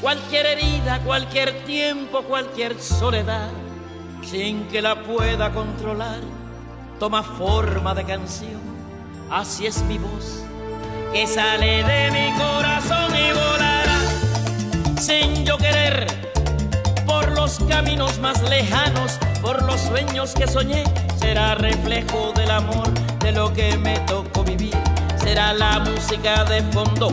cualquier herida, cualquier tiempo, cualquier soledad, sin que la pueda controlar. Toma forma de canción, así es mi voz, que sale de mi corazón y volará sin yo querer por los caminos más lejanos, por los sueños que soñé, será reflejo del amor de lo que me tocó vivir. Será la música de fondo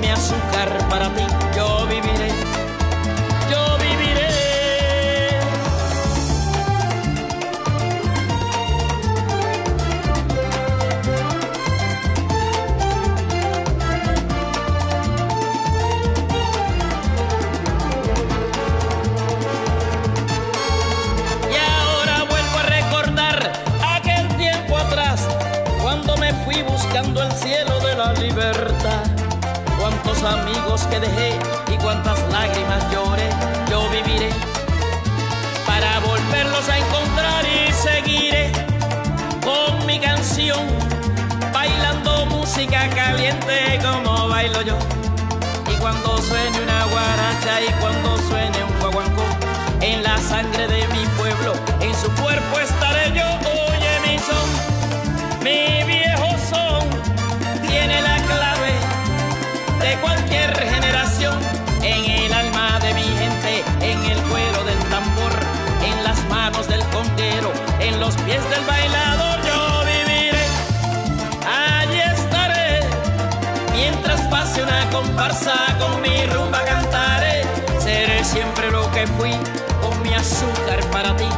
mi azúcar para ti, yo viviré. Yo viviré. Y ahora vuelvo a recordar aquel tiempo atrás, cuando me fui buscando el cielo de la libertad. Cuántos amigos que dejé y cuántas lágrimas lloré, yo viviré para volverlos a encontrar y seguiré con mi canción, bailando música caliente como bailo yo. Y cuando suene una guaracha y cuando suene un guaguancó, en la sangre de mi pueblo, en su cuerpo estaré yo. Oye mi son, mi viejo con mi rumba cantaré. Seré siempre lo que fui, con mi azúcar para ti,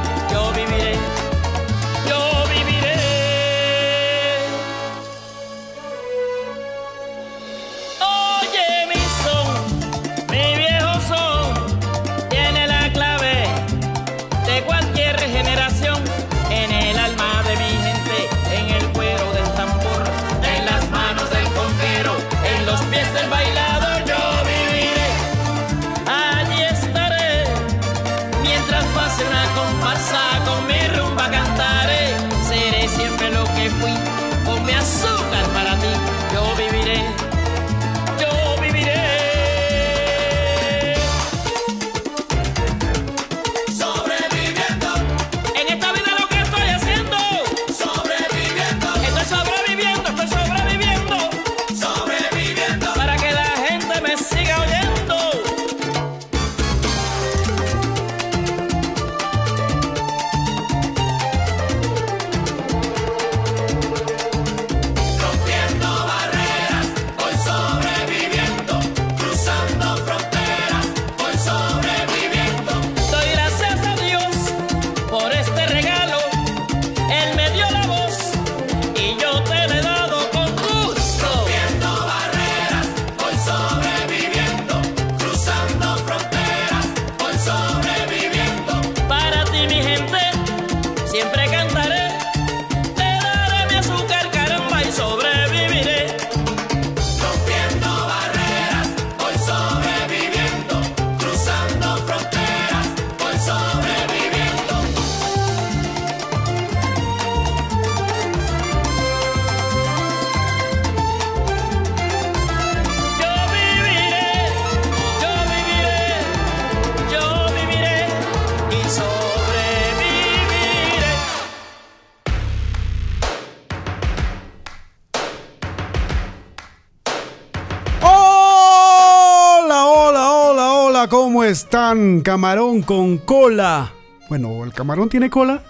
Camarón con cola. Bueno, ¿el camarón tiene cola?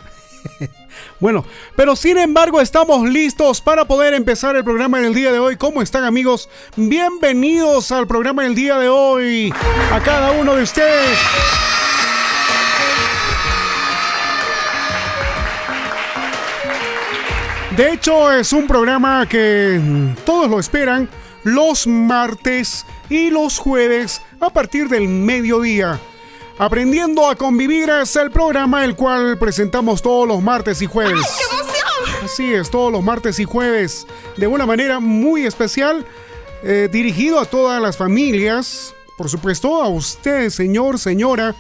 bueno, pero sin embargo estamos listos para poder empezar el programa del día de hoy. ¿Cómo están amigos? Bienvenidos al programa del día de hoy. A cada uno de ustedes. De hecho, es un programa que todos lo esperan los martes y los jueves a partir del mediodía. Aprendiendo a convivir es el programa el cual presentamos todos los martes y jueves. Así es, todos los martes y jueves, de una manera muy especial, eh, dirigido a todas las familias, por supuesto, a usted, señor, señora,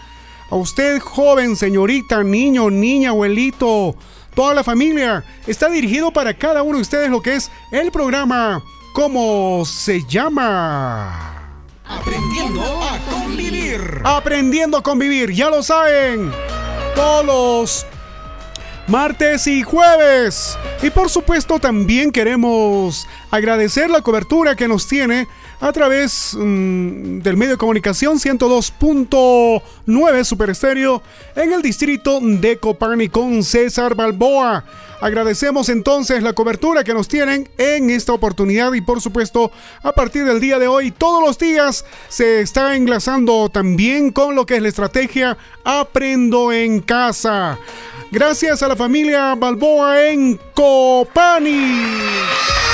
a usted, joven, señorita, niño, niña, abuelito, toda la familia. Está dirigido para cada uno de ustedes lo que es el programa. ¿Cómo se llama? Aprendiendo a convivir. Aprendiendo a convivir, ya lo saben. Todos los martes y jueves. Y por supuesto también queremos agradecer la cobertura que nos tiene a través mm, del medio de comunicación 102.9 Super Estéreo en el distrito de Copani con César Balboa. Agradecemos entonces la cobertura que nos tienen en esta oportunidad y por supuesto a partir del día de hoy todos los días se está enlazando también con lo que es la estrategia Aprendo en casa. Gracias a la familia Balboa en Copani.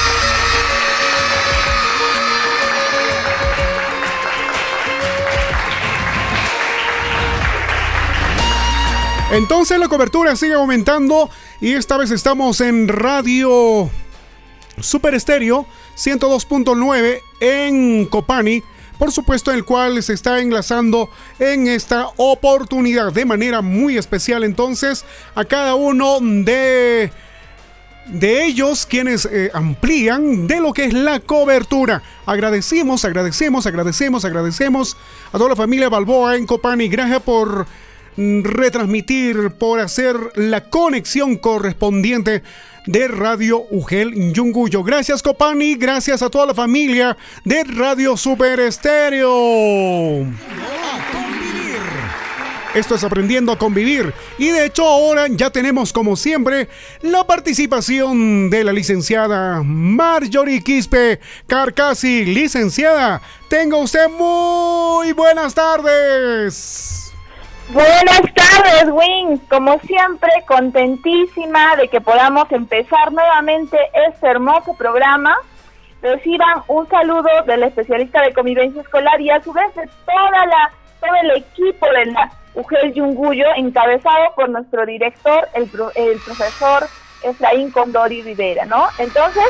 Entonces la cobertura sigue aumentando y esta vez estamos en Radio Super Estéreo 102.9 en Copani, por supuesto el cual se está enlazando en esta oportunidad de manera muy especial entonces a cada uno de de ellos quienes eh, amplían de lo que es la cobertura. Agradecemos, agradecemos, agradecemos, agradecemos a toda la familia Balboa en Copani. Gracias por retransmitir, por hacer la conexión correspondiente de Radio Ugel Yunguyo. Gracias Copani, gracias a toda la familia de Radio Super Estéreo. Esto es aprendiendo a convivir. Y de hecho ahora ya tenemos como siempre la participación de la licenciada Marjorie Quispe Carcasi. Licenciada, tenga usted muy buenas tardes. Buenas tardes, Win. Como siempre, contentísima de que podamos empezar nuevamente este hermoso programa. Reciban un saludo del especialista de convivencia escolar y a su vez de toda la, todo el equipo de la UGEL Yunguyo, encabezado por nuestro director, el, el profesor Efraín Condori Rivera, ¿no? Entonces,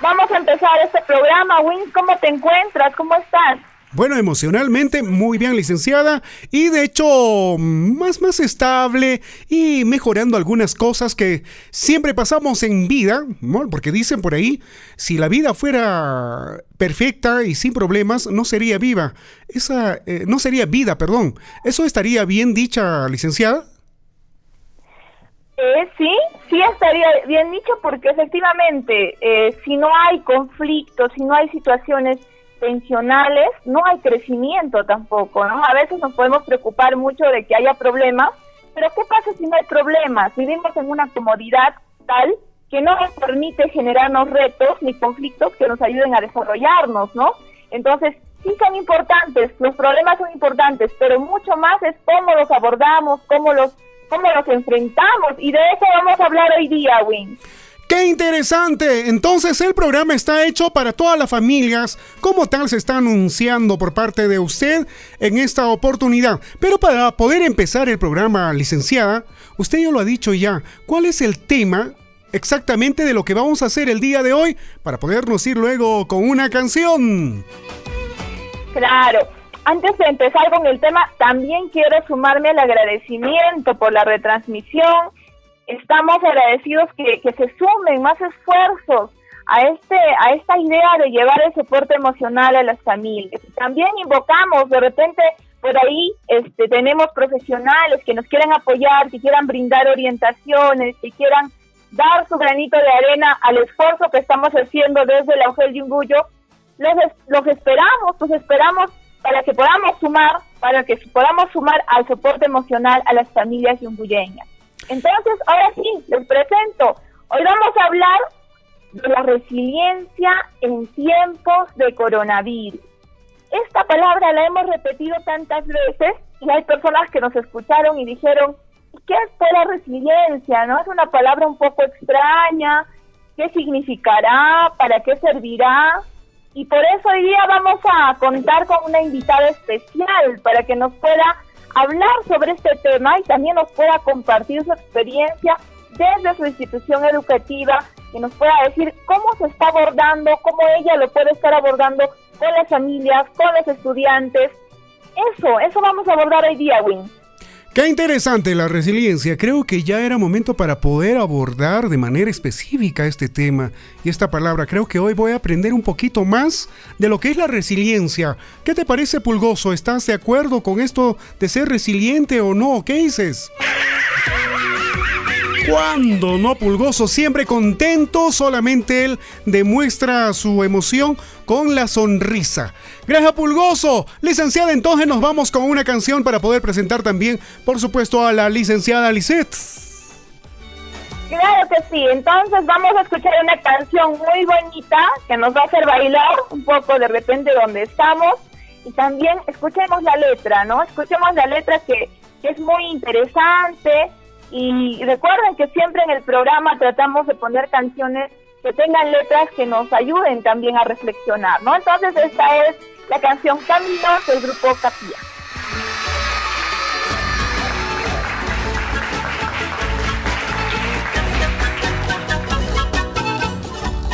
vamos a empezar este programa. Win, ¿cómo te encuentras? ¿Cómo estás? Bueno, emocionalmente muy bien licenciada y de hecho más más estable y mejorando algunas cosas que siempre pasamos en vida, porque dicen por ahí, si la vida fuera perfecta y sin problemas, no sería viva. Esa eh, no sería vida, perdón. ¿Eso estaría bien dicha, licenciada? Eh, sí, sí estaría bien dicho porque efectivamente, eh, si no hay conflictos, si no hay situaciones tensionales, no hay crecimiento tampoco, ¿no? A veces nos podemos preocupar mucho de que haya problemas, pero ¿qué pasa si no hay problemas? Vivimos en una comodidad tal que no nos permite generarnos retos ni conflictos que nos ayuden a desarrollarnos, ¿no? Entonces, sí son importantes, los problemas son importantes, pero mucho más es cómo los abordamos, cómo los, cómo los enfrentamos, y de eso vamos a hablar hoy día, Win. ¡Qué interesante! Entonces el programa está hecho para todas las familias, como tal se está anunciando por parte de usted en esta oportunidad. Pero para poder empezar el programa, licenciada, usted ya lo ha dicho ya, ¿cuál es el tema exactamente de lo que vamos a hacer el día de hoy para podernos ir luego con una canción? Claro. Antes de empezar con el tema, también quiero sumarme al agradecimiento por la retransmisión estamos agradecidos que, se sumen más esfuerzos a este a esta idea de llevar el soporte emocional a las familias. También invocamos de repente por ahí este tenemos profesionales que nos quieran apoyar, que quieran brindar orientaciones, que quieran dar su granito de arena al esfuerzo que estamos haciendo desde la UGEL Yunguyo. Los, los esperamos, los esperamos para que podamos sumar, para que podamos sumar al soporte emocional a las familias yunguyeñas. Entonces, ahora sí, les presento. Hoy vamos a hablar de la resiliencia en tiempos de coronavirus. Esta palabra la hemos repetido tantas veces y hay personas que nos escucharon y dijeron, ¿qué es la resiliencia? ¿No? Es una palabra un poco extraña. ¿Qué significará? ¿Para qué servirá? Y por eso hoy día vamos a contar con una invitada especial para que nos pueda hablar sobre este tema y también nos pueda compartir su experiencia desde su institución educativa y nos pueda decir cómo se está abordando, cómo ella lo puede estar abordando con las familias, con los estudiantes. Eso, eso vamos a abordar hoy día, Win. Qué interesante la resiliencia. Creo que ya era momento para poder abordar de manera específica este tema y esta palabra. Creo que hoy voy a aprender un poquito más de lo que es la resiliencia. ¿Qué te parece, Pulgoso? ¿Estás de acuerdo con esto de ser resiliente o no? ¿Qué dices? Cuando no pulgoso, siempre contento, solamente él demuestra su emoción con la sonrisa. Gracias Pulgoso, licenciada, entonces nos vamos con una canción para poder presentar también, por supuesto, a la licenciada Lisette. Claro que sí, entonces vamos a escuchar una canción muy bonita que nos va a hacer bailar un poco de repente donde estamos y también escuchemos la letra, ¿no? Escuchemos la letra que, que es muy interesante y recuerden que siempre en el programa tratamos de poner canciones que tengan letras que nos ayuden también a reflexionar, ¿no? Entonces esta es la canción Caminos del grupo Capilla.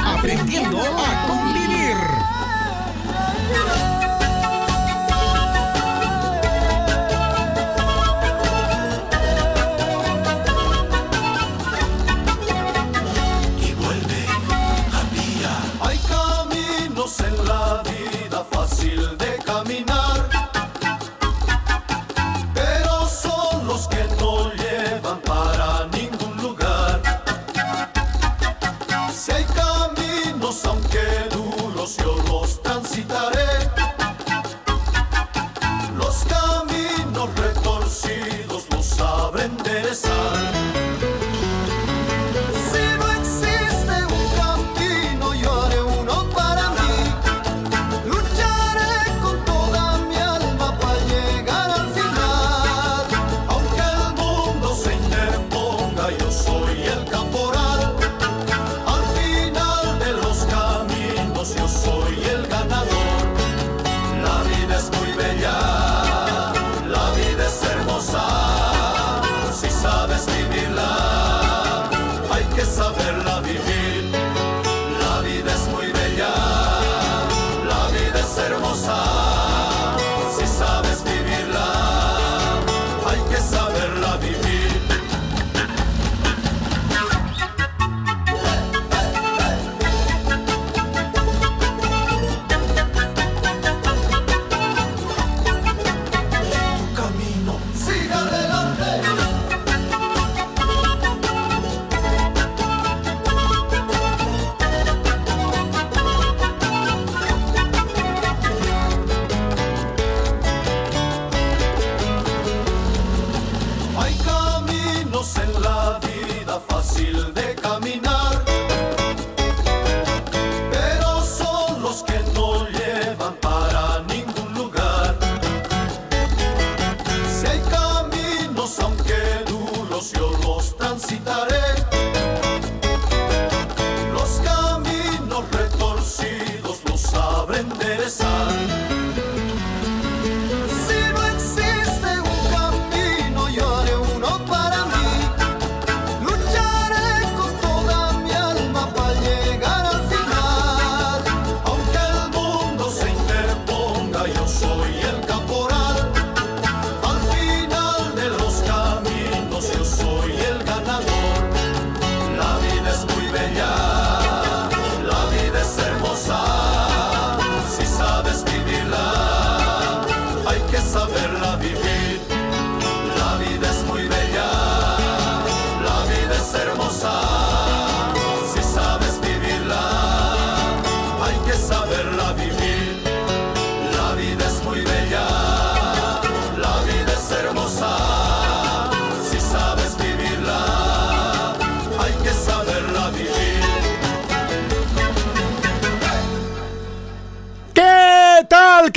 Aprendiendo a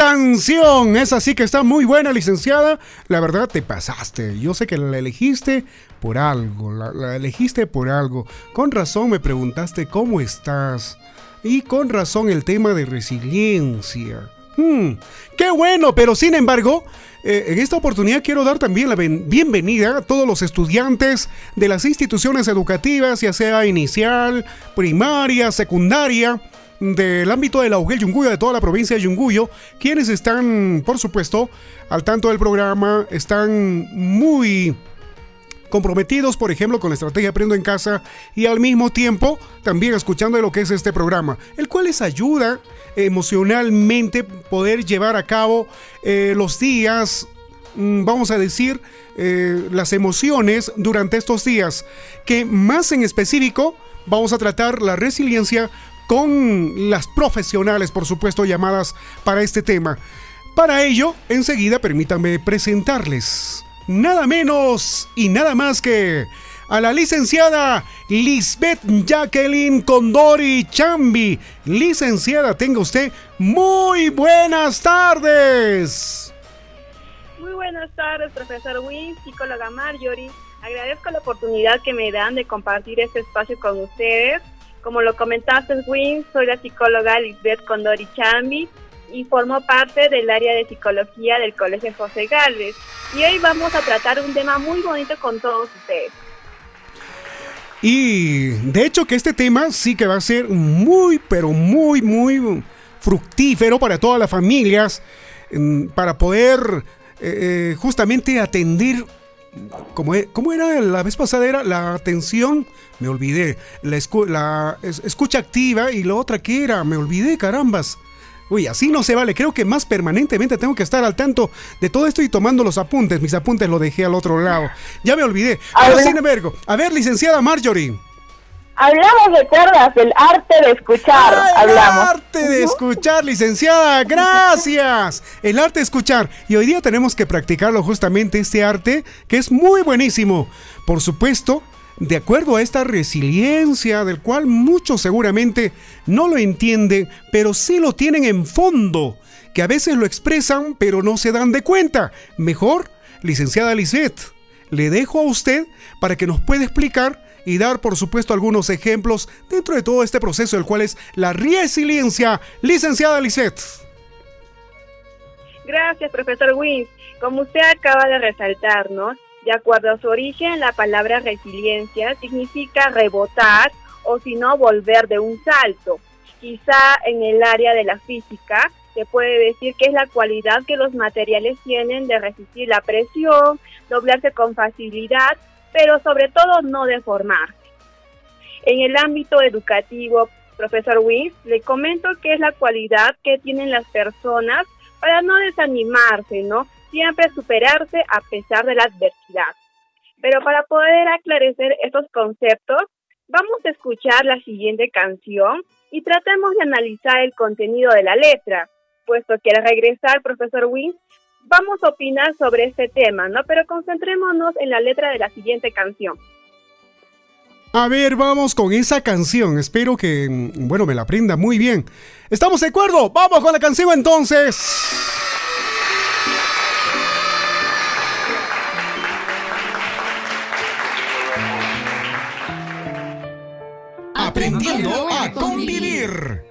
canción. Es así que está muy buena, licenciada. La verdad te pasaste. Yo sé que la elegiste por algo. La, elegiste por algo. Con razón me preguntaste cómo estás. Y con razón el tema de resiliencia. Hmm, qué bueno, pero sin embargo, eh, en esta oportunidad quiero dar también la bienvenida a todos los estudiantes de las instituciones educativas, ya sea inicial, primaria, secundaria, del ámbito de la UGEL Yunguyo, de toda la provincia de Yunguyo, quienes están, por supuesto, al tanto del programa, están muy comprometidos, por ejemplo, con la estrategia Aprendo en Casa y al mismo tiempo también escuchando de lo que es este programa, el cual les ayuda emocionalmente poder llevar a cabo eh, los días, mm, vamos a decir, eh, las emociones durante estos días, que más en específico vamos a tratar la resiliencia con las profesionales, por supuesto, llamadas para este tema. Para ello, enseguida permítanme presentarles nada menos y nada más que a la licenciada Lisbeth Jacqueline Condori Chambi. Licenciada, tenga usted muy buenas tardes. Muy buenas tardes, profesor Win, psicóloga Marjorie. Agradezco la oportunidad que me dan de compartir este espacio con ustedes. Como lo comentaste, Win, soy la psicóloga Lisbeth Condori Chambi y formo parte del área de psicología del Colegio José Gálvez. Y hoy vamos a tratar un tema muy bonito con todos ustedes. Y de hecho que este tema sí que va a ser muy, pero muy, muy fructífero para todas las familias, mm, para poder eh, eh, justamente atender como, e, ¿Cómo era la vez pasada? Era la atención, me olvidé, la, la escucha activa y la otra que era, me olvidé, carambas. Uy, así no se vale. Creo que más permanentemente tengo que estar al tanto de todo esto y tomando los apuntes. Mis apuntes los dejé al otro lado. Ya me olvidé. Pero sin embargo, a ver, licenciada Marjorie. Hablamos de cuerdas, del arte de escuchar. hablamos. El arte de escuchar, licenciada. Gracias. El arte de escuchar. Y hoy día tenemos que practicarlo justamente este arte que es muy buenísimo. Por supuesto, de acuerdo a esta resiliencia del cual muchos seguramente no lo entienden, pero sí lo tienen en fondo, que a veces lo expresan pero no se dan de cuenta. Mejor, licenciada Lisette, le dejo a usted para que nos pueda explicar y dar, por supuesto, algunos ejemplos dentro de todo este proceso, el cual es la resiliencia. Licenciada Lisette. Gracias, profesor Wins. Como usted acaba de resaltar, ¿no? De acuerdo a su origen, la palabra resiliencia significa rebotar o si no volver de un salto. Quizá en el área de la física se puede decir que es la cualidad que los materiales tienen de resistir la presión, doblarse con facilidad, pero sobre todo no deformarse. En el ámbito educativo, profesor Wiss, le comento que es la cualidad que tienen las personas para no desanimarse, ¿no? siempre superarse a pesar de la adversidad. Pero para poder aclarecer estos conceptos, vamos a escuchar la siguiente canción y tratemos de analizar el contenido de la letra, puesto que al regresar, profesor Wins, vamos a opinar sobre este tema, ¿no? Pero concentrémonos en la letra de la siguiente canción. A ver, vamos con esa canción. Espero que, bueno, me la aprenda muy bien. ¿Estamos de acuerdo? Vamos con la canción entonces. aprendiendo a convivir.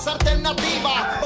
más alternativa.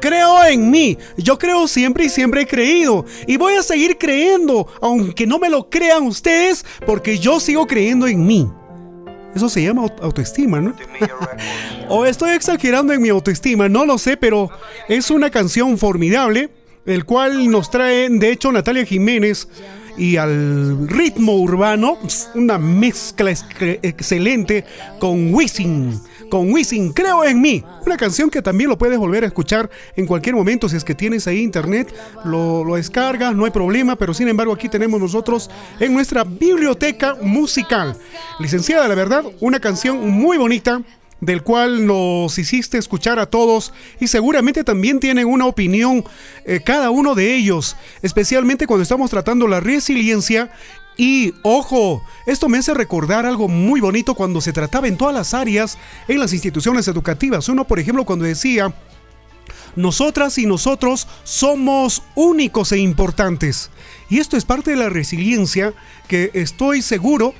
Creo, en mí. Yo creo siempre y siempre he creído. Y voy a seguir creyendo, aunque no me lo crean ustedes, porque yo sigo creyendo en mí. Eso se llama aut- autoestima, ¿no? o estoy exagerando en mi autoestima, no lo sé, pero es una canción formidable, el cual nos trae, de hecho, Natalia Jiménez. Y al ritmo urbano, una mezcla excelente con Wisin. Con Wisin, creo en mí. Una canción que también lo puedes volver a escuchar en cualquier momento. Si es que tienes ahí internet, lo, lo descargas, no hay problema. Pero sin embargo, aquí tenemos nosotros en nuestra biblioteca musical. Licenciada, la verdad, una canción muy bonita del cual nos hiciste escuchar a todos y seguramente también tienen una opinión eh, cada uno de ellos, especialmente cuando estamos tratando la resiliencia. Y ojo, esto me hace recordar algo muy bonito cuando se trataba en todas las áreas en las instituciones educativas. Uno, por ejemplo, cuando decía, nosotras y nosotros somos únicos e importantes. Y esto es parte de la resiliencia que estoy seguro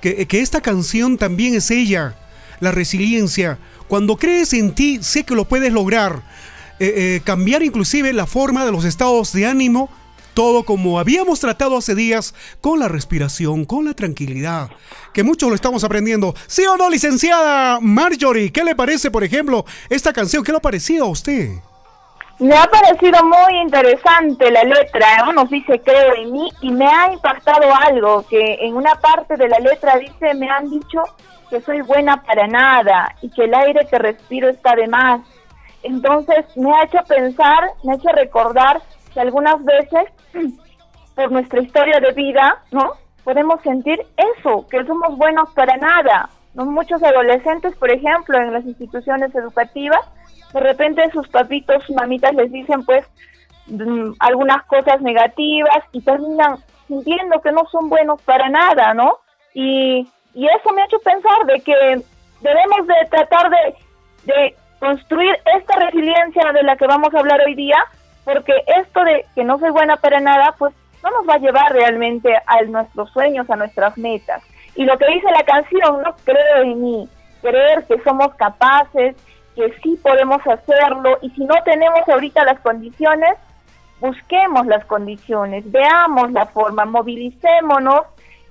que, que esta canción también es ella. La resiliencia. Cuando crees en ti, sé que lo puedes lograr. Eh, eh, cambiar inclusive la forma de los estados de ánimo. Todo como habíamos tratado hace días, con la respiración, con la tranquilidad, que mucho lo estamos aprendiendo. ¿Sí o no, licenciada Marjorie? ¿Qué le parece, por ejemplo, esta canción? ¿Qué le ha parecido a usted? Me ha parecido muy interesante la letra, ¿no? nos dice creo en mí y me ha impactado algo, que en una parte de la letra dice me han dicho que soy buena para nada y que el aire que respiro está de más. Entonces me ha hecho pensar, me ha hecho recordar que algunas veces por nuestra historia de vida, ¿no? Podemos sentir eso, que somos buenos para nada. ¿no? Muchos adolescentes, por ejemplo, en las instituciones educativas, de repente sus papitos, mamitas les dicen pues mm, algunas cosas negativas y terminan sintiendo que no son buenos para nada, ¿no? Y, y eso me ha hecho pensar de que debemos de tratar de, de construir esta resiliencia de la que vamos a hablar hoy día, porque esto de que no soy buena para nada, pues no nos va a llevar realmente a nuestros sueños, a nuestras metas. Y lo que dice la canción, no creo en mí, creer que somos capaces, que sí podemos hacerlo, y si no tenemos ahorita las condiciones, busquemos las condiciones, veamos la forma, movilicémonos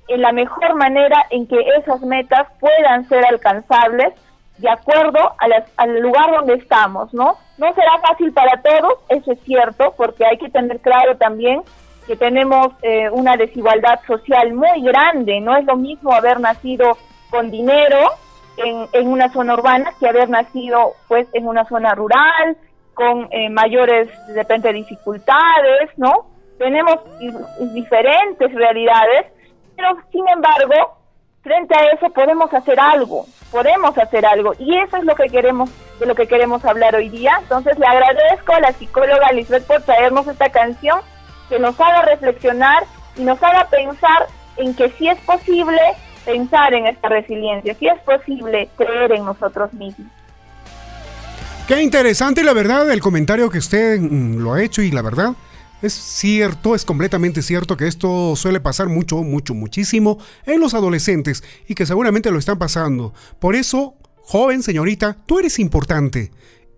en la mejor manera en que esas metas puedan ser alcanzables de acuerdo a las- al lugar donde estamos, ¿no? No será fácil para todos, eso es cierto, porque hay que tener claro también que tenemos eh, una desigualdad social muy grande. No es lo mismo haber nacido con dinero en, en una zona urbana que haber nacido pues en una zona rural, con eh, mayores, de repente, dificultades, ¿no? Tenemos diferentes realidades, pero sin embargo, frente a eso podemos hacer algo, podemos hacer algo, y eso es lo que queremos, de lo que queremos hablar hoy día. Entonces le agradezco a la psicóloga Lisbeth por traernos esta canción que nos haga reflexionar y nos haga pensar en que si es posible pensar en esta resiliencia, si es posible creer en nosotros mismos. Qué interesante la verdad el comentario que usted mm, lo ha hecho y la verdad es cierto, es completamente cierto que esto suele pasar mucho, mucho, muchísimo en los adolescentes y que seguramente lo están pasando. Por eso, joven señorita, tú eres importante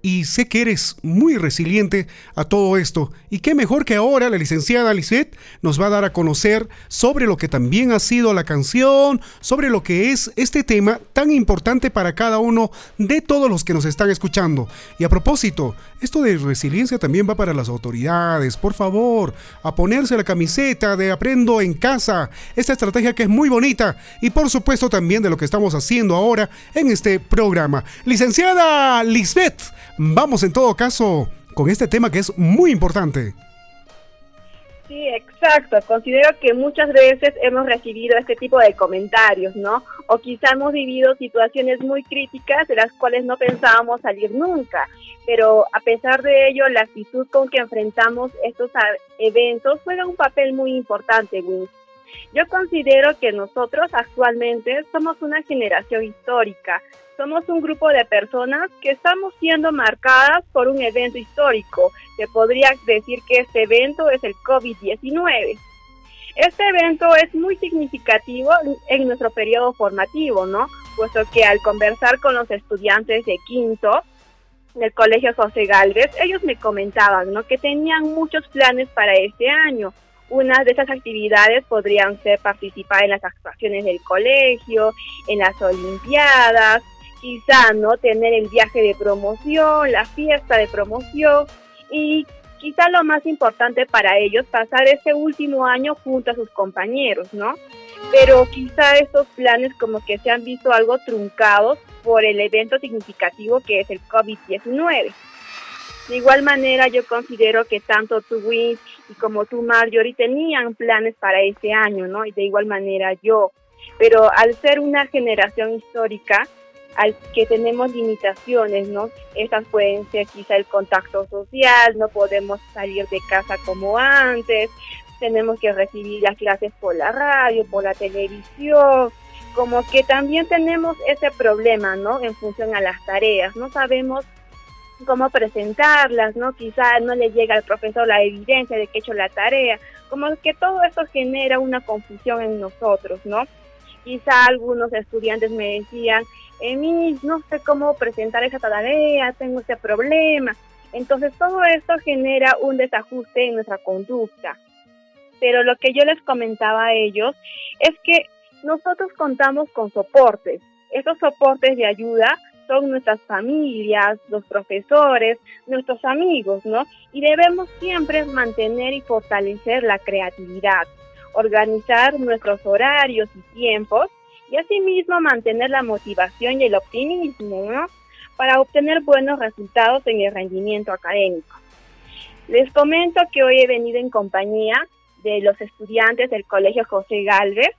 y sé que eres muy resiliente a todo esto. Y qué mejor que ahora la licenciada Lisette nos va a dar a conocer sobre lo que también ha sido la canción, sobre lo que es este tema tan importante para cada uno de todos los que nos están escuchando. Y a propósito, esto de resiliencia también va para las autoridades. Por favor, a ponerse la camiseta de aprendo en casa. Esta estrategia que es muy bonita. Y por supuesto también de lo que estamos haciendo ahora en este programa. Licenciada Lisbeth Vamos en todo caso con este tema que es muy importante. Sí, exacto. Considero que muchas veces hemos recibido este tipo de comentarios, ¿no? O quizá hemos vivido situaciones muy críticas de las cuales no pensábamos salir nunca. Pero a pesar de ello, la actitud con que enfrentamos estos eventos juega un papel muy importante, Win. Yo considero que nosotros actualmente somos una generación histórica, somos un grupo de personas que estamos siendo marcadas por un evento histórico. Se podría decir que este evento es el COVID-19. Este evento es muy significativo en nuestro periodo formativo, ¿no? Puesto que al conversar con los estudiantes de quinto del Colegio José Galvez, ellos me comentaban, ¿no? Que tenían muchos planes para este año. Una de esas actividades podrían ser participar en las actuaciones del colegio, en las olimpiadas, quizá no tener el viaje de promoción, la fiesta de promoción y quizá lo más importante para ellos pasar ese último año junto a sus compañeros, ¿no? Pero quizá estos planes como que se han visto algo truncados por el evento significativo que es el COVID-19. De igual manera, yo considero que tanto tú, Win, y como tú, Marjorie, tenían planes para ese año, ¿no? Y de igual manera yo. Pero al ser una generación histórica, al que tenemos limitaciones, ¿no? Estas pueden ser quizá el contacto social, no podemos salir de casa como antes, tenemos que recibir las clases por la radio, por la televisión, como que también tenemos ese problema, ¿no? En función a las tareas, no sabemos cómo presentarlas, ¿no? Quizá no le llega al profesor la evidencia de que he hecho la tarea, como que todo esto genera una confusión en nosotros, ¿no? Quizá algunos estudiantes me decían, Emi, no sé cómo presentar esa tarea, tengo ese problema. Entonces todo esto genera un desajuste en nuestra conducta. Pero lo que yo les comentaba a ellos es que nosotros contamos con soportes. Esos soportes de ayuda son nuestras familias, los profesores, nuestros amigos, ¿no? Y debemos siempre mantener y fortalecer la creatividad, organizar nuestros horarios y tiempos y asimismo mantener la motivación y el optimismo para obtener buenos resultados en el rendimiento académico. Les comento que hoy he venido en compañía de los estudiantes del Colegio José Galvez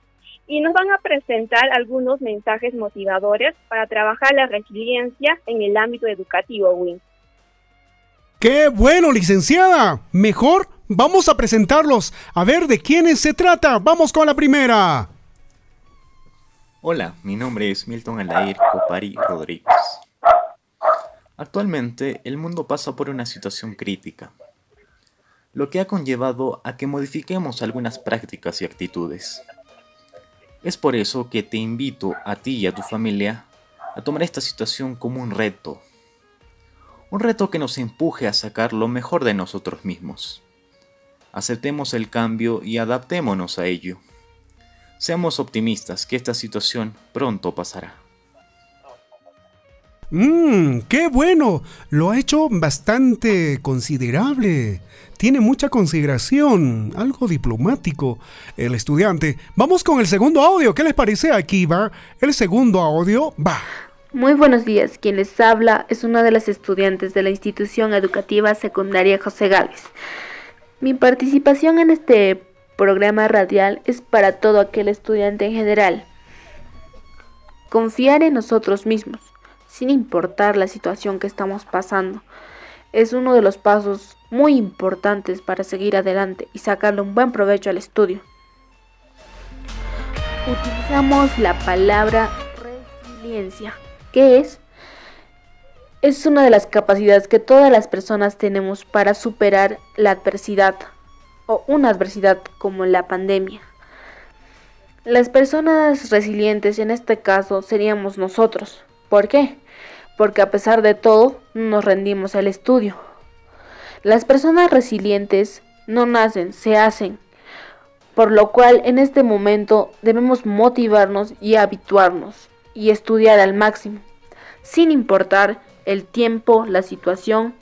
y nos van a presentar algunos mensajes motivadores para trabajar la resiliencia en el ámbito educativo, Win. ¡Qué bueno, licenciada! Mejor vamos a presentarlos. A ver de quiénes se trata. Vamos con la primera. Hola, mi nombre es Milton Alair Copari Rodríguez. Actualmente el mundo pasa por una situación crítica, lo que ha conllevado a que modifiquemos algunas prácticas y actitudes. Es por eso que te invito a ti y a tu familia a tomar esta situación como un reto, un reto que nos empuje a sacar lo mejor de nosotros mismos. Aceptemos el cambio y adaptémonos a ello. Seamos optimistas que esta situación pronto pasará. Mmm, qué bueno. Lo ha hecho bastante considerable. Tiene mucha consideración, algo diplomático el estudiante. Vamos con el segundo audio. ¿Qué les parece? Aquí va el segundo audio. Va. Muy buenos días. Quien les habla es una de las estudiantes de la institución educativa secundaria José Gálvez. Mi participación en este programa radial es para todo aquel estudiante en general. Confiar en nosotros mismos, sin importar la situación que estamos pasando, es uno de los pasos muy importantes para seguir adelante y sacarle un buen provecho al estudio. Utilizamos la palabra resiliencia ¿Qué es? Es una de las capacidades que todas las personas tenemos para superar la adversidad o una adversidad como la pandemia. Las personas resilientes en este caso seríamos nosotros. ¿Por qué? Porque a pesar de todo no nos rendimos al estudio. Las personas resilientes no nacen, se hacen. Por lo cual en este momento debemos motivarnos y habituarnos y estudiar al máximo, sin importar el tiempo, la situación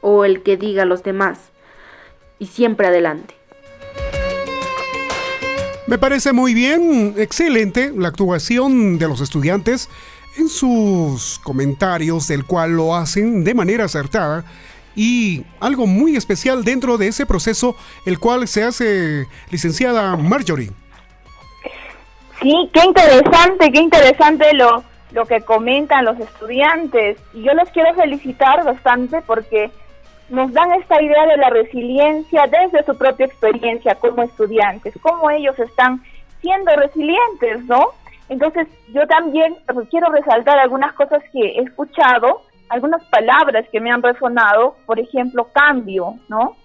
o el que diga los demás. Y siempre adelante. Me parece muy bien, excelente la actuación de los estudiantes en sus comentarios, del cual lo hacen de manera acertada y algo muy especial dentro de ese proceso, el cual se hace licenciada Marjorie. Sí, qué interesante, qué interesante lo, lo que comentan los estudiantes. Y yo los quiero felicitar bastante porque nos dan esta idea de la resiliencia desde su propia experiencia como estudiantes, cómo ellos están siendo resilientes, ¿no? Entonces, yo también quiero resaltar algunas cosas que he escuchado, algunas palabras que me han resonado, por ejemplo, cambio, ¿no?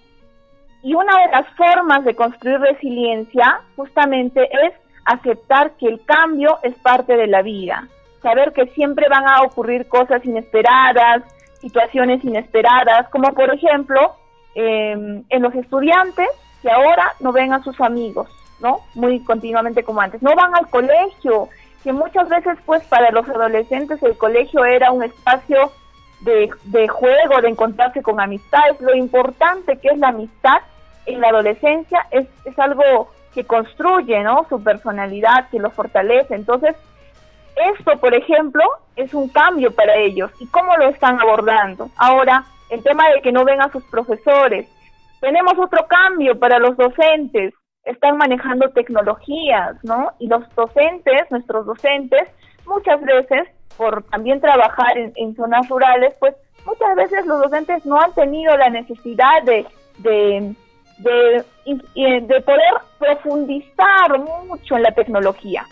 Y una de las formas de construir resiliencia justamente es aceptar que el cambio es parte de la vida, saber que siempre van a ocurrir cosas inesperadas, situaciones inesperadas, como por ejemplo em, en los estudiantes que ahora no ven a sus amigos, ¿no? Muy continuamente como antes, no van al colegio, que muchas veces pues para los adolescentes el colegio era un espacio de, de juego, de encontrarse con amistades, lo importante que es la amistad en la adolescencia es, es algo que construye ¿no? su personalidad, que lo fortalece. Entonces, esto, por ejemplo, es un cambio para ellos. ¿Y cómo lo están abordando? Ahora, el tema de que no ven a sus profesores. Tenemos otro cambio para los docentes. Están manejando tecnologías, ¿no? Y los docentes, nuestros docentes, muchas veces, por también trabajar en, zonas rurales, pues muchas veces los docentes no han tenido la necesidad de, de de, de poder profundizar mucho en la tecnología.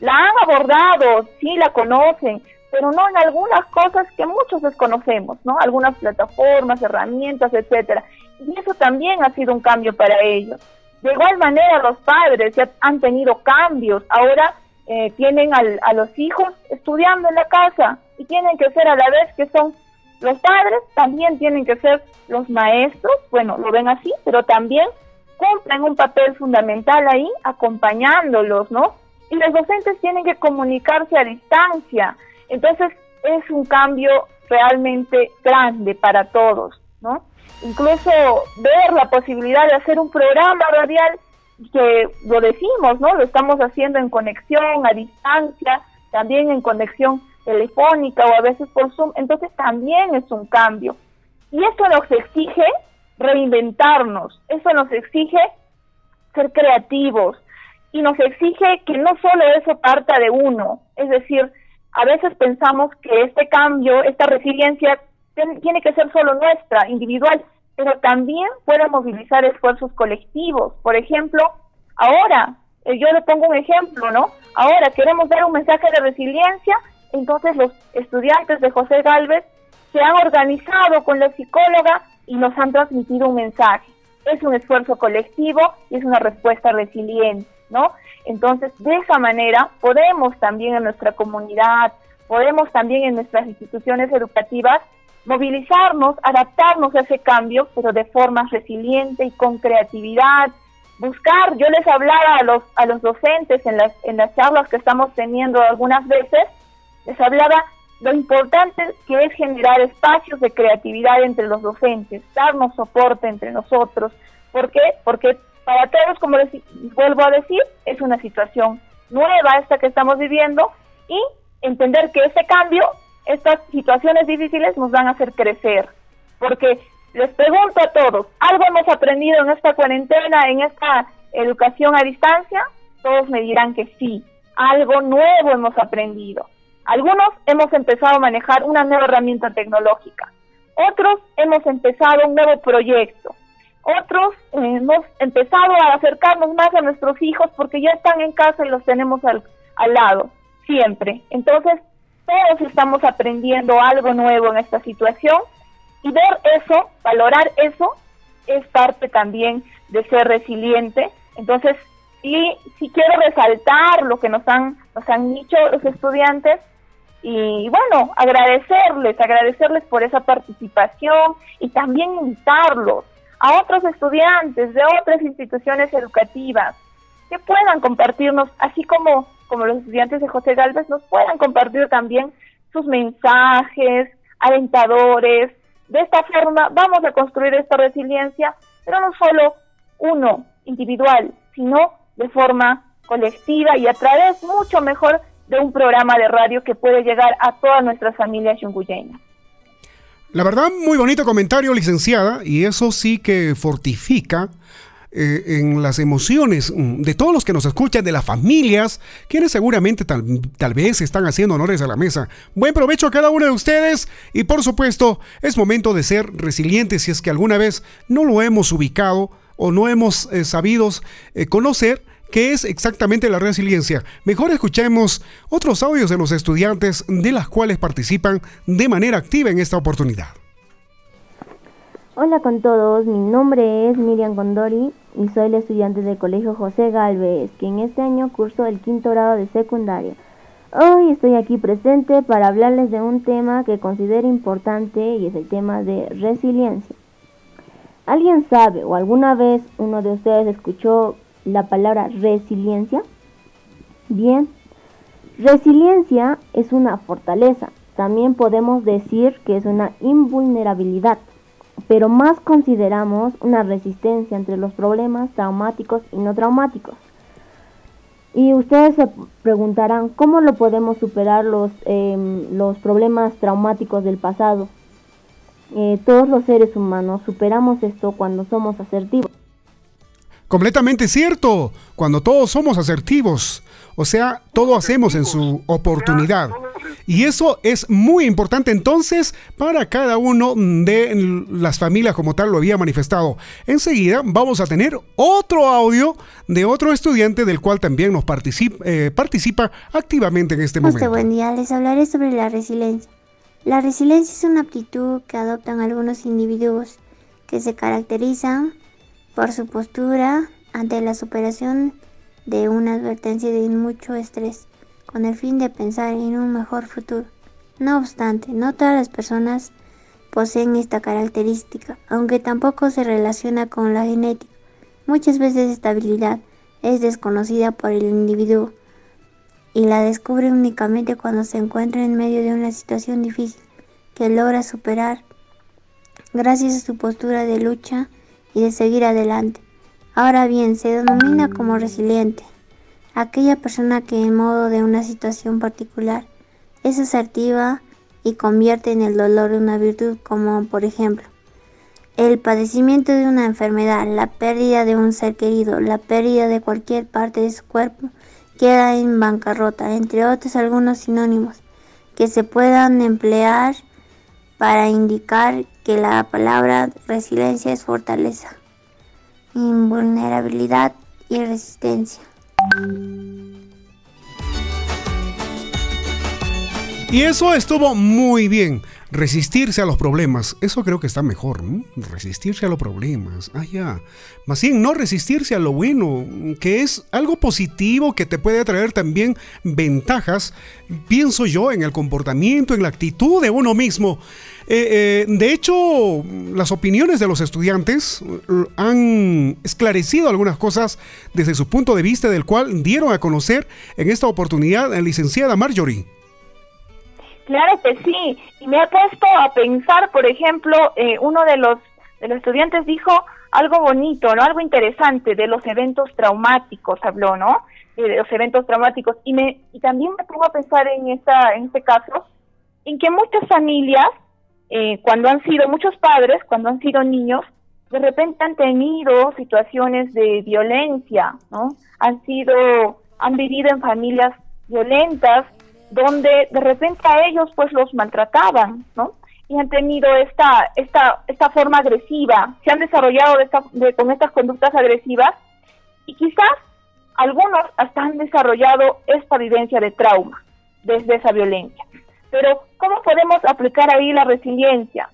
La han abordado, sí la conocen, pero no en algunas cosas que muchos desconocemos, ¿no? Algunas plataformas, herramientas, etcétera. Y eso también ha sido un cambio para ellos. De igual manera, los padres ya han tenido cambios. Ahora eh, tienen a los hijos estudiando en la casa y tienen que ser a la vez que son los padres también tienen que ser los maestros, bueno, lo ven así, pero también cumplen un papel fundamental ahí acompañándolos, ¿no? Y los docentes tienen que comunicarse a distancia. Entonces es un cambio realmente grande para todos, ¿no? Incluso ver la posibilidad de hacer un programa radial que lo decimos, ¿no? Lo estamos haciendo en conexión, a distancia, también en conexión telefónica o a veces por Zoom, entonces también es un cambio. Y eso nos exige reinventarnos, eso nos exige ser creativos. Y nos exige que no solo eso parta de uno, es decir, a veces pensamos que este cambio, esta resiliencia tiene que ser solo nuestra, individual, pero también puede movilizar esfuerzos colectivos. Por ejemplo, ahora, eh, yo le pongo un ejemplo, ¿no? Ahora queremos dar un mensaje de resiliencia entonces los estudiantes de José Galvez se han organizado con la psicóloga y nos han transmitido un mensaje. Es un esfuerzo colectivo y es una respuesta resiliente, ¿no? Entonces, de esa manera podemos también en nuestra comunidad, podemos también en nuestras instituciones educativas movilizarnos, adaptarnos a ese cambio, pero de forma resiliente y con creatividad, buscar, yo les hablaba a los, a los docentes en las, en las charlas que estamos teniendo algunas veces, les hablaba lo importante que es generar espacios de creatividad entre los docentes, darnos soporte entre nosotros. ¿Por qué? Porque para todos, como les vuelvo a decir, es una situación nueva esta que estamos viviendo y entender que este cambio, estas situaciones difíciles nos van a hacer crecer. Porque les pregunto a todos, ¿algo hemos aprendido en esta cuarentena, en esta educación a distancia? Todos me dirán que sí, algo nuevo hemos aprendido. Algunos hemos empezado a manejar una nueva herramienta tecnológica, otros hemos empezado un nuevo proyecto, otros eh, hemos empezado a acercarnos más a nuestros hijos porque ya están en casa y los tenemos al, al lado, siempre. Entonces, todos estamos aprendiendo algo nuevo en esta situación y ver eso, valorar eso, es parte también de ser resiliente. Entonces, sí, sí quiero resaltar lo que nos han, nos han dicho los estudiantes, y bueno, agradecerles, agradecerles por esa participación y también invitarlos a otros estudiantes de otras instituciones educativas que puedan compartirnos, así como, como los estudiantes de José Galvez nos puedan compartir también sus mensajes alentadores. De esta forma vamos a construir esta resiliencia, pero no solo uno individual, sino de forma colectiva y a través mucho mejor de un programa de radio que puede llegar a todas nuestras familias yunguyeñas. La verdad, muy bonito comentario, licenciada, y eso sí que fortifica eh, en las emociones mm, de todos los que nos escuchan, de las familias, quienes seguramente tal, tal, vez están haciendo honores a la mesa. Buen provecho a cada uno de ustedes y por supuesto es momento de ser resilientes si es que alguna vez no lo hemos ubicado o no hemos eh, sabido eh, conocer qué es exactamente la resiliencia. Mejor escuchemos otros audios de los estudiantes de las cuales participan de manera activa en esta oportunidad. Hola con todos, mi nombre es Miriam Gondori y soy la estudiante del Colegio José Galvez, que en este año curso el quinto grado de secundaria. Hoy estoy aquí presente para hablarles de un tema que considero importante y es el tema de resiliencia. ¿Alguien sabe o alguna vez uno de ustedes escuchó la palabra resiliencia? Bien, resiliencia es una fortaleza. También podemos decir que es una invulnerabilidad, pero más consideramos una resistencia entre los problemas traumáticos y no traumáticos. Y ustedes se preguntarán, ¿cómo lo podemos superar los, em, los problemas traumáticos del pasado? Eh, todos los seres humanos superamos esto cuando somos asertivos. Completamente cierto, cuando todos somos asertivos, o sea, todo hacemos en su oportunidad. Y eso es muy importante entonces para cada uno de las familias como tal lo había manifestado. Enseguida vamos a tener otro audio de otro estudiante del cual también nos participa, eh, participa activamente en este momento. buen día, les hablaré sobre la resiliencia. La resiliencia es una aptitud que adoptan algunos individuos que se caracterizan por su postura ante la superación de una advertencia de mucho estrés, con el fin de pensar en un mejor futuro. No obstante, no todas las personas poseen esta característica, aunque tampoco se relaciona con la genética. Muchas veces esta habilidad es desconocida por el individuo y la descubre únicamente cuando se encuentra en medio de una situación difícil que logra superar gracias a su postura de lucha y de seguir adelante. Ahora bien, se denomina como resiliente aquella persona que en modo de una situación particular es asertiva y convierte en el dolor una virtud como por ejemplo el padecimiento de una enfermedad, la pérdida de un ser querido, la pérdida de cualquier parte de su cuerpo queda en bancarrota, entre otros algunos sinónimos que se puedan emplear para indicar que la palabra resiliencia es fortaleza, invulnerabilidad y resistencia. Y eso estuvo muy bien. Resistirse a los problemas. Eso creo que está mejor, ¿no? Resistirse a los problemas. Ah, ya. Más bien, no resistirse a lo bueno, que es algo positivo que te puede traer también ventajas, pienso yo, en el comportamiento, en la actitud de uno mismo. Eh, eh, de hecho, las opiniones de los estudiantes eh, han esclarecido algunas cosas desde su punto de vista, del cual dieron a conocer en esta oportunidad la licenciada Marjorie. Claro que sí, y me ha puesto a pensar, por ejemplo, eh, uno de los, de los estudiantes dijo algo bonito, ¿no? Algo interesante de los eventos traumáticos, habló, ¿no? De los eventos traumáticos. Y, me, y también me pongo a pensar en, esta, en este caso, en que muchas familias, eh, cuando han sido, muchos padres, cuando han sido niños, de repente han tenido situaciones de violencia, ¿no? Han sido, han vivido en familias violentas, donde de repente a ellos pues los maltrataban, ¿no? Y han tenido esta, esta, esta forma agresiva, se han desarrollado de esta, con estas conductas agresivas y quizás algunos hasta han desarrollado esta vivencia de trauma desde esa violencia. Pero, ¿cómo podemos aplicar ahí la resiliencia?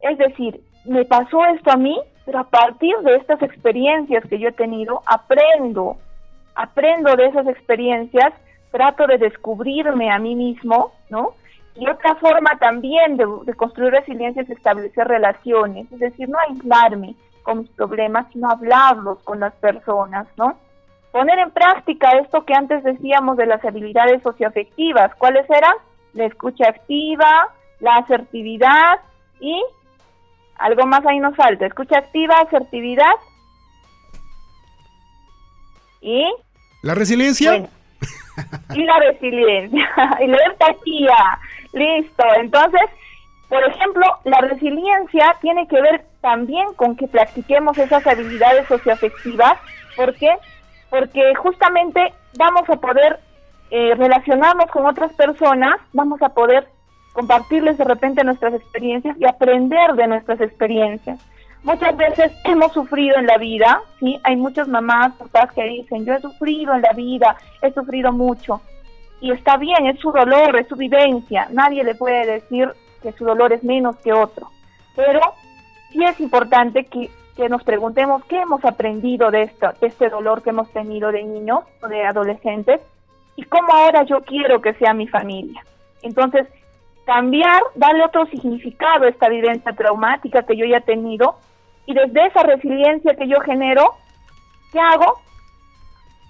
Es decir, me pasó esto a mí, pero a partir de estas experiencias que yo he tenido, aprendo, aprendo de esas experiencias, trato de descubrirme a mí mismo, ¿no? Y otra forma también de, construir resiliencia es establecer relaciones, es decir, no aislarme con mis problemas, sino hablarlos con las personas, ¿no? Poner en práctica esto que antes decíamos de las habilidades socioafectivas, ¿cuáles eran? La escucha activa, la asertividad y algo más ahí nos falta. Escucha activa, asertividad. ¿Y? ¿La resiliencia? y la resiliencia. y la empatía. Listo. Entonces, por ejemplo, la resiliencia tiene que ver también con que practiquemos esas habilidades socioafectivas. ¿Por qué? Porque justamente vamos a poder eh, relacionarnos con otras personas, vamos a poder compartirles de repente nuestras experiencias y aprender de nuestras experiencias. Muchas veces hemos sufrido en la vida, ¿sí? Hay muchas mamás, papás que dicen, yo he sufrido en la vida, he sufrido mucho. Y está bien, es su dolor, es su vivencia. Nadie le puede decir que su dolor es menos que otro. Pero sí es importante que, que nos preguntemos qué hemos aprendido de, esto, de este dolor que hemos tenido de niños o de adolescentes y cómo ahora yo quiero que sea mi familia. Entonces, cambiar, darle otro significado a esta vivencia traumática que yo ya he tenido y desde esa resiliencia que yo genero, ¿qué hago?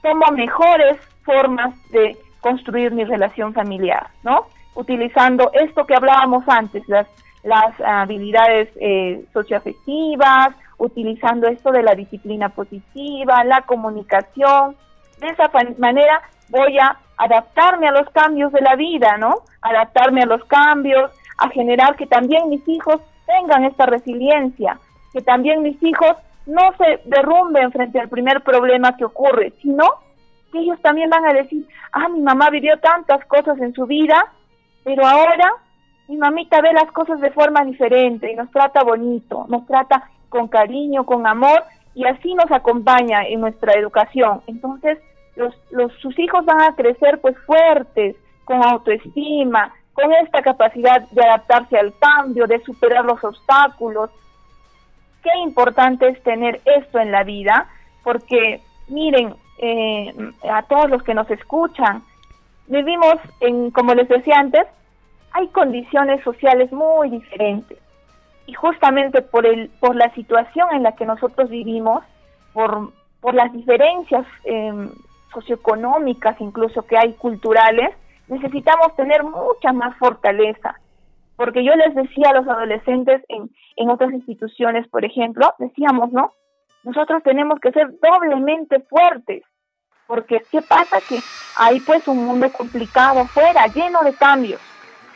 Tomo mejores formas de construir mi relación familiar, ¿no? Utilizando esto que hablábamos antes, las, las habilidades eh, socioafectivas, utilizando esto de la disciplina positiva, la comunicación. De esa manera voy a adaptarme a los cambios de la vida, ¿no? Adaptarme a los cambios, a generar que también mis hijos tengan esta resiliencia, que también mis hijos no se derrumben frente al primer problema que ocurre, sino que ellos también van a decir, ah, mi mamá vivió tantas cosas en su vida, pero ahora mi mamita ve las cosas de forma diferente y nos trata bonito, nos trata con cariño, con amor y así nos acompaña en nuestra educación. Entonces, los, los, sus hijos van a crecer pues fuertes, con autoestima, con esta capacidad de adaptarse al cambio, de superar los obstáculos. Qué importante es tener esto en la vida, porque miren, eh, a todos los que nos escuchan, vivimos en, como les decía antes, hay condiciones sociales muy diferentes. Y justamente por, el, por la situación en la que nosotros vivimos, por, por las diferencias eh, socioeconómicas incluso que hay culturales, necesitamos tener mucha más fortaleza. Porque yo les decía a los adolescentes en, en otras instituciones, por ejemplo, decíamos, ¿no? Nosotros tenemos que ser doblemente fuertes. Porque ¿qué pasa? Que hay pues un mundo complicado afuera, lleno de cambios,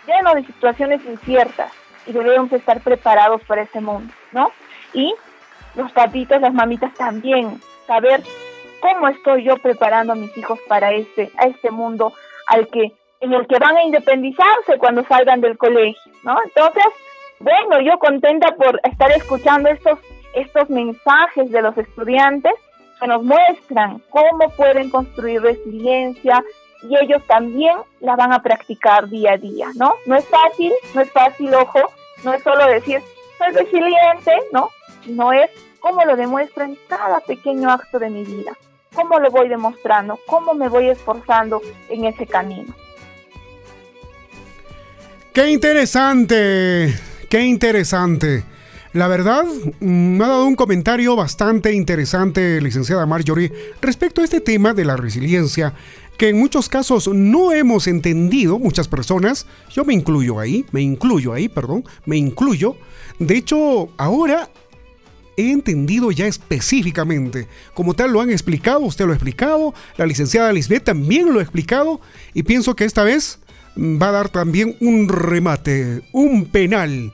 lleno de situaciones inciertas. Y debemos estar preparados para ese mundo, ¿no? Y los papitos, las mamitas también, saber cómo estoy yo preparando a mis hijos para este, a este mundo al que, en el que van a independizarse cuando salgan del colegio, ¿no? Entonces, bueno, yo contenta por estar escuchando estos, estos mensajes de los estudiantes que nos muestran cómo pueden construir resiliencia y ellos también la van a practicar día a día, ¿no? No es fácil, no es fácil, ojo, no es solo decir, soy resiliente, ¿no? No es cómo lo demuestro en cada pequeño acto de mi vida cómo lo voy demostrando, cómo me voy esforzando en ese camino. Qué interesante, qué interesante. La verdad, me ha dado un comentario bastante interesante, licenciada Marjorie, respecto a este tema de la resiliencia que en muchos casos no hemos entendido, muchas personas, yo me incluyo ahí, me incluyo ahí, perdón, me incluyo. De hecho, ahora he entendido ya específicamente. Como tal lo han explicado, usted lo ha explicado, la licenciada Lisbeth también lo ha explicado y pienso que esta vez va a dar también un remate, un penal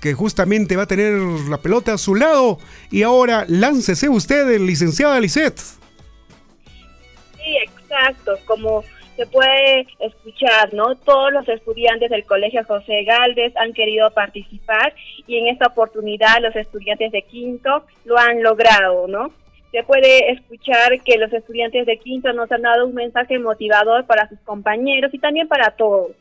que justamente va a tener la pelota a su lado y ahora láncese usted, licenciada Lisette. Exacto, como se puede escuchar, ¿no? Todos los estudiantes del Colegio José Galvez han querido participar y en esta oportunidad los estudiantes de quinto lo han logrado, ¿no? Se puede escuchar que los estudiantes de quinto nos han dado un mensaje motivador para sus compañeros y también para todos.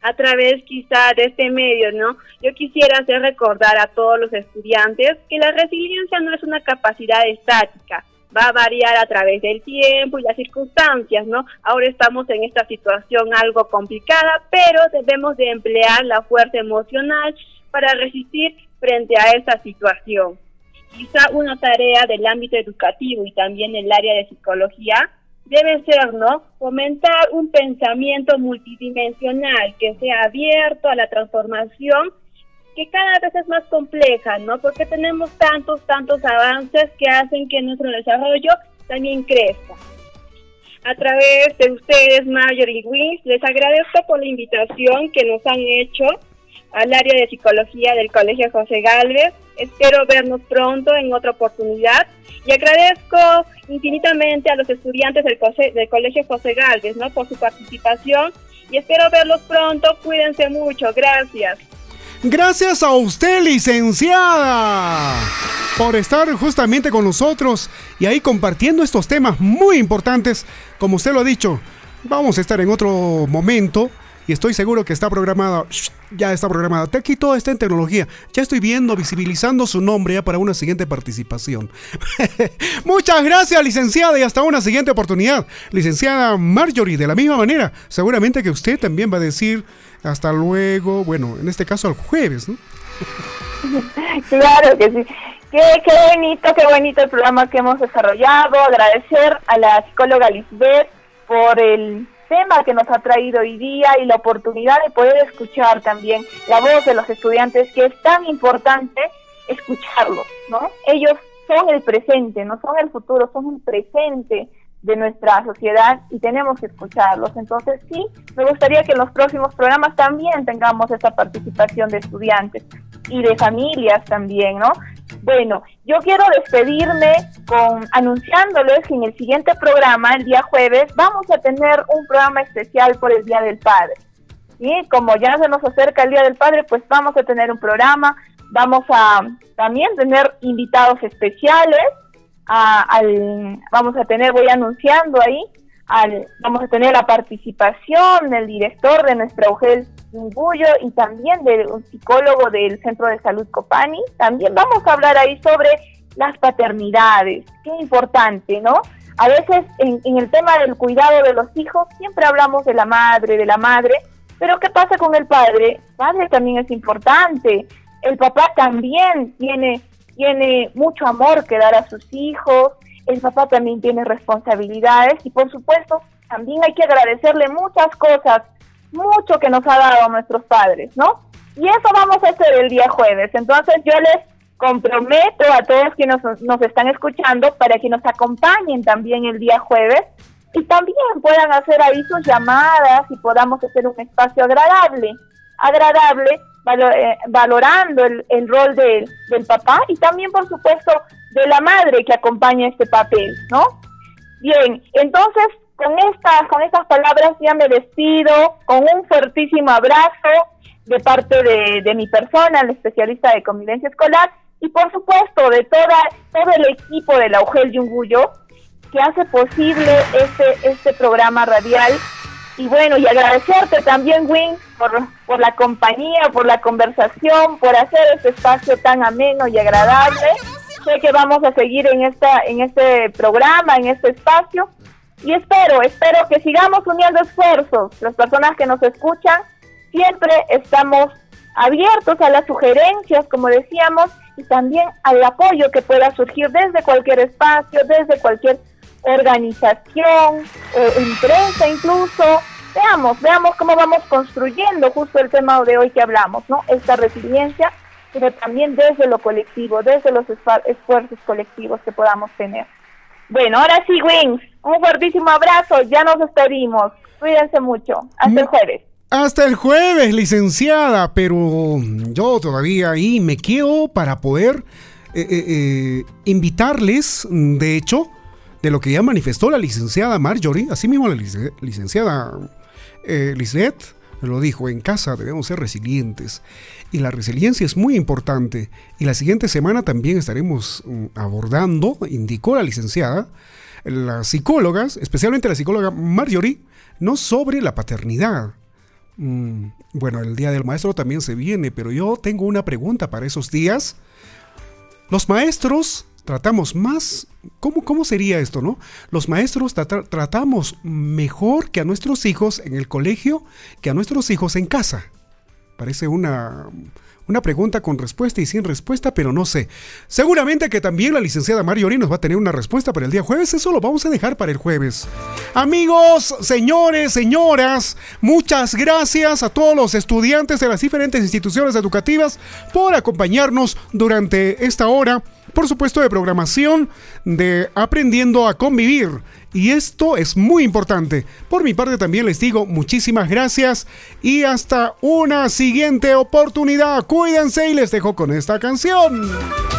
A través quizá de este medio, ¿no? Yo quisiera hacer recordar a todos los estudiantes que la resiliencia no es una capacidad estática, va a variar a través del tiempo y las circunstancias, ¿no? Ahora estamos en esta situación algo complicada, pero debemos de emplear la fuerza emocional para resistir frente a esta situación. Quizá una tarea del ámbito educativo y también el área de psicología debe ser, ¿no? Fomentar un pensamiento multidimensional que sea abierto a la transformación que cada vez es más compleja, ¿no? Porque tenemos tantos, tantos avances que hacen que nuestro desarrollo también crezca. A través de ustedes, Marjorie Wins, les agradezco por la invitación que nos han hecho al área de psicología del Colegio José Galvez. Espero vernos pronto en otra oportunidad y agradezco infinitamente a los estudiantes del, del Colegio José Galvez ¿no? por su participación y espero verlos pronto. Cuídense mucho. Gracias. Gracias a usted, licenciada, por estar justamente con nosotros y ahí compartiendo estos temas muy importantes. Como usted lo ha dicho, vamos a estar en otro momento y estoy seguro que está programada, ya está programada. Aquí todo está en tecnología. Ya estoy viendo, visibilizando su nombre ya para una siguiente participación. Muchas gracias, licenciada, y hasta una siguiente oportunidad. Licenciada Marjorie, de la misma manera, seguramente que usted también va a decir hasta luego, bueno, en este caso el jueves, ¿no? claro que sí. Qué, qué bonito, qué bonito el programa que hemos desarrollado. Agradecer a la psicóloga Lisbeth por el tema que nos ha traído hoy día y la oportunidad de poder escuchar también la voz de los estudiantes, que es tan importante escucharlos, ¿no? Ellos son el presente, no son el futuro, son el presente de nuestra sociedad y tenemos que escucharlos. Entonces sí, me gustaría que en los próximos programas también tengamos esa participación de estudiantes y de familias también, ¿no? Bueno, yo quiero despedirme con anunciándoles que en el siguiente programa, el día jueves, vamos a tener un programa especial por el Día del Padre. Y como ya se nos acerca el Día del Padre, pues vamos a tener un programa, vamos a también tener invitados especiales, al, vamos a tener, voy anunciando ahí, al, vamos a tener la participación del director de nuestra UGEL Yungullo y también de un psicólogo del Centro de Salud Copani. También vamos a hablar ahí sobre las paternidades, qué importante, ¿no? A veces en, en el tema del cuidado de los hijos siempre hablamos de la madre, de la madre, pero ¿qué pasa con el padre? El padre también es importante. El papá también tiene tiene mucho amor que dar a sus hijos, el papá también tiene responsabilidades y por supuesto también hay que agradecerle muchas cosas, mucho que nos ha dado nuestros padres, ¿no? Y eso vamos a hacer el día jueves. Entonces yo les comprometo a todos que nos, están escuchando para que nos acompañen también el día jueves y también puedan hacer ahí sus llamadas y podamos hacer un espacio agradable, agradable eh, valorando el, rol del papá y también, por supuesto, de la madre que acompaña este papel, ¿no? Bien, entonces, con estas, con estas palabras ya me despido, con un fuertísimo abrazo de parte de, mi persona, el especialista de convivencia escolar, y por supuesto de toda, todo el equipo de la UGEL Yunguyo, que hace posible este, este programa radial y bueno, y agradecerte también, Win, por, por la compañía, por la conversación, por hacer este espacio tan ameno y agradable. Sé que vamos a seguir en, esta, en este programa, en este espacio. Y espero, espero que sigamos uniendo esfuerzos. Las personas que nos escuchan, siempre estamos abiertos a las sugerencias, como decíamos, y también al apoyo que pueda surgir desde cualquier espacio, desde cualquier organización, eh, empresa incluso. Veamos, veamos cómo vamos construyendo justo el tema de hoy que hablamos, ¿no? Esta resiliencia, pero también desde lo colectivo, desde los esfuerzos colectivos que podamos tener. Bueno, ahora sí, Wings, un fuertísimo abrazo, ya nos despedimos. Cuídense mucho. Hasta el jueves. Hasta el jueves, licenciada, pero yo todavía ahí me quedo para poder eh, eh, eh, invitarles, de hecho, de lo que ya manifestó la licenciada Marjorie, así mismo la licenciada Lisette lo dijo, en casa debemos ser resilientes y la resiliencia es muy importante y la siguiente semana también estaremos mm, abordando, indicó la licenciada, las psicólogas, especialmente la psicóloga Marjorie, no sobre la paternidad. Mm, bueno, el Día del Maestro también se viene, pero yo tengo una pregunta para esos días. Los maestros tratamos más, ¿cómo, cómo sería esto, no? Los maestros tratamos mejor que a nuestros hijos en el colegio que a nuestros hijos en casa. Parece una, una pregunta con respuesta y sin respuesta, pero no sé. Seguramente que también la licenciada Mariori nos va a tener una respuesta para el día jueves. Eso lo vamos a dejar para el jueves. Amigos, señores, señoras, muchas gracias a todos los estudiantes de las diferentes instituciones educativas por acompañarnos durante esta hora por supuesto de programación, de aprendiendo a convivir. Y esto es muy importante. Por mi parte también les digo muchísimas gracias y hasta una siguiente oportunidad. Cuídense y les dejo con esta canción.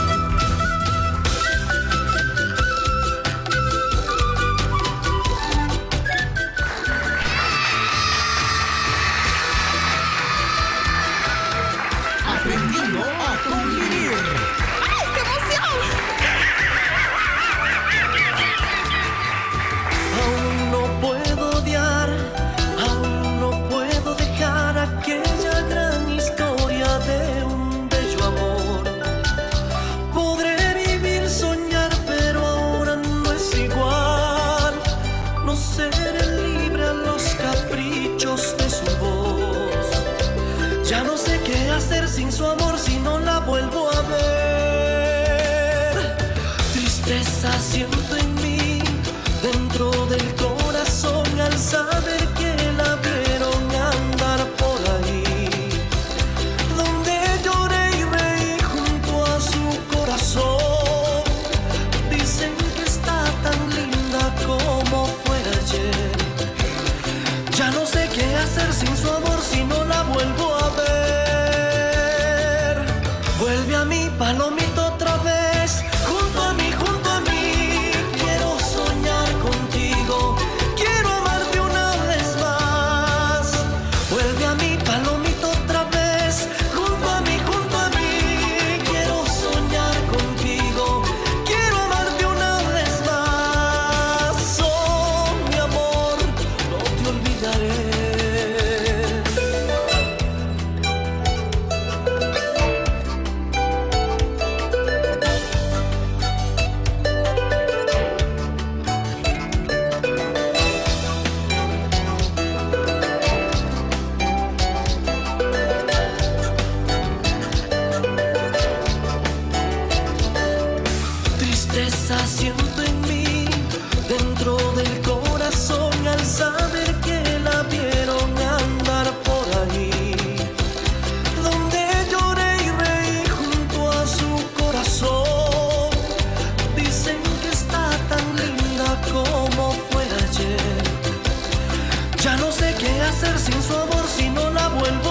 Sin su amor si no la vuelvo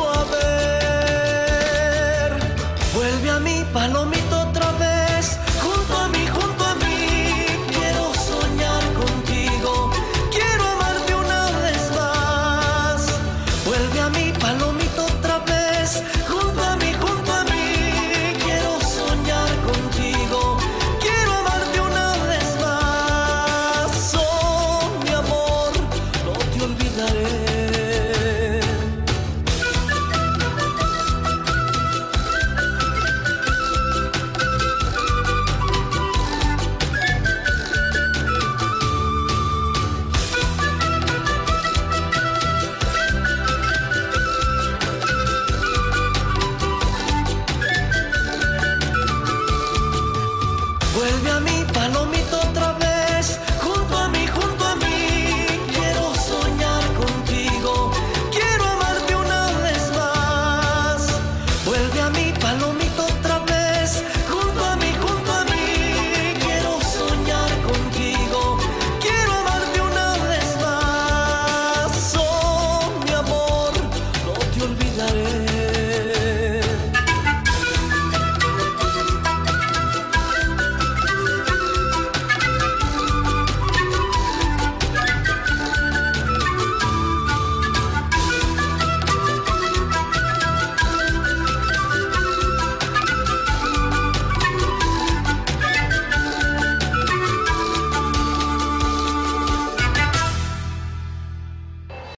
a ver. Vuelve a mi palomita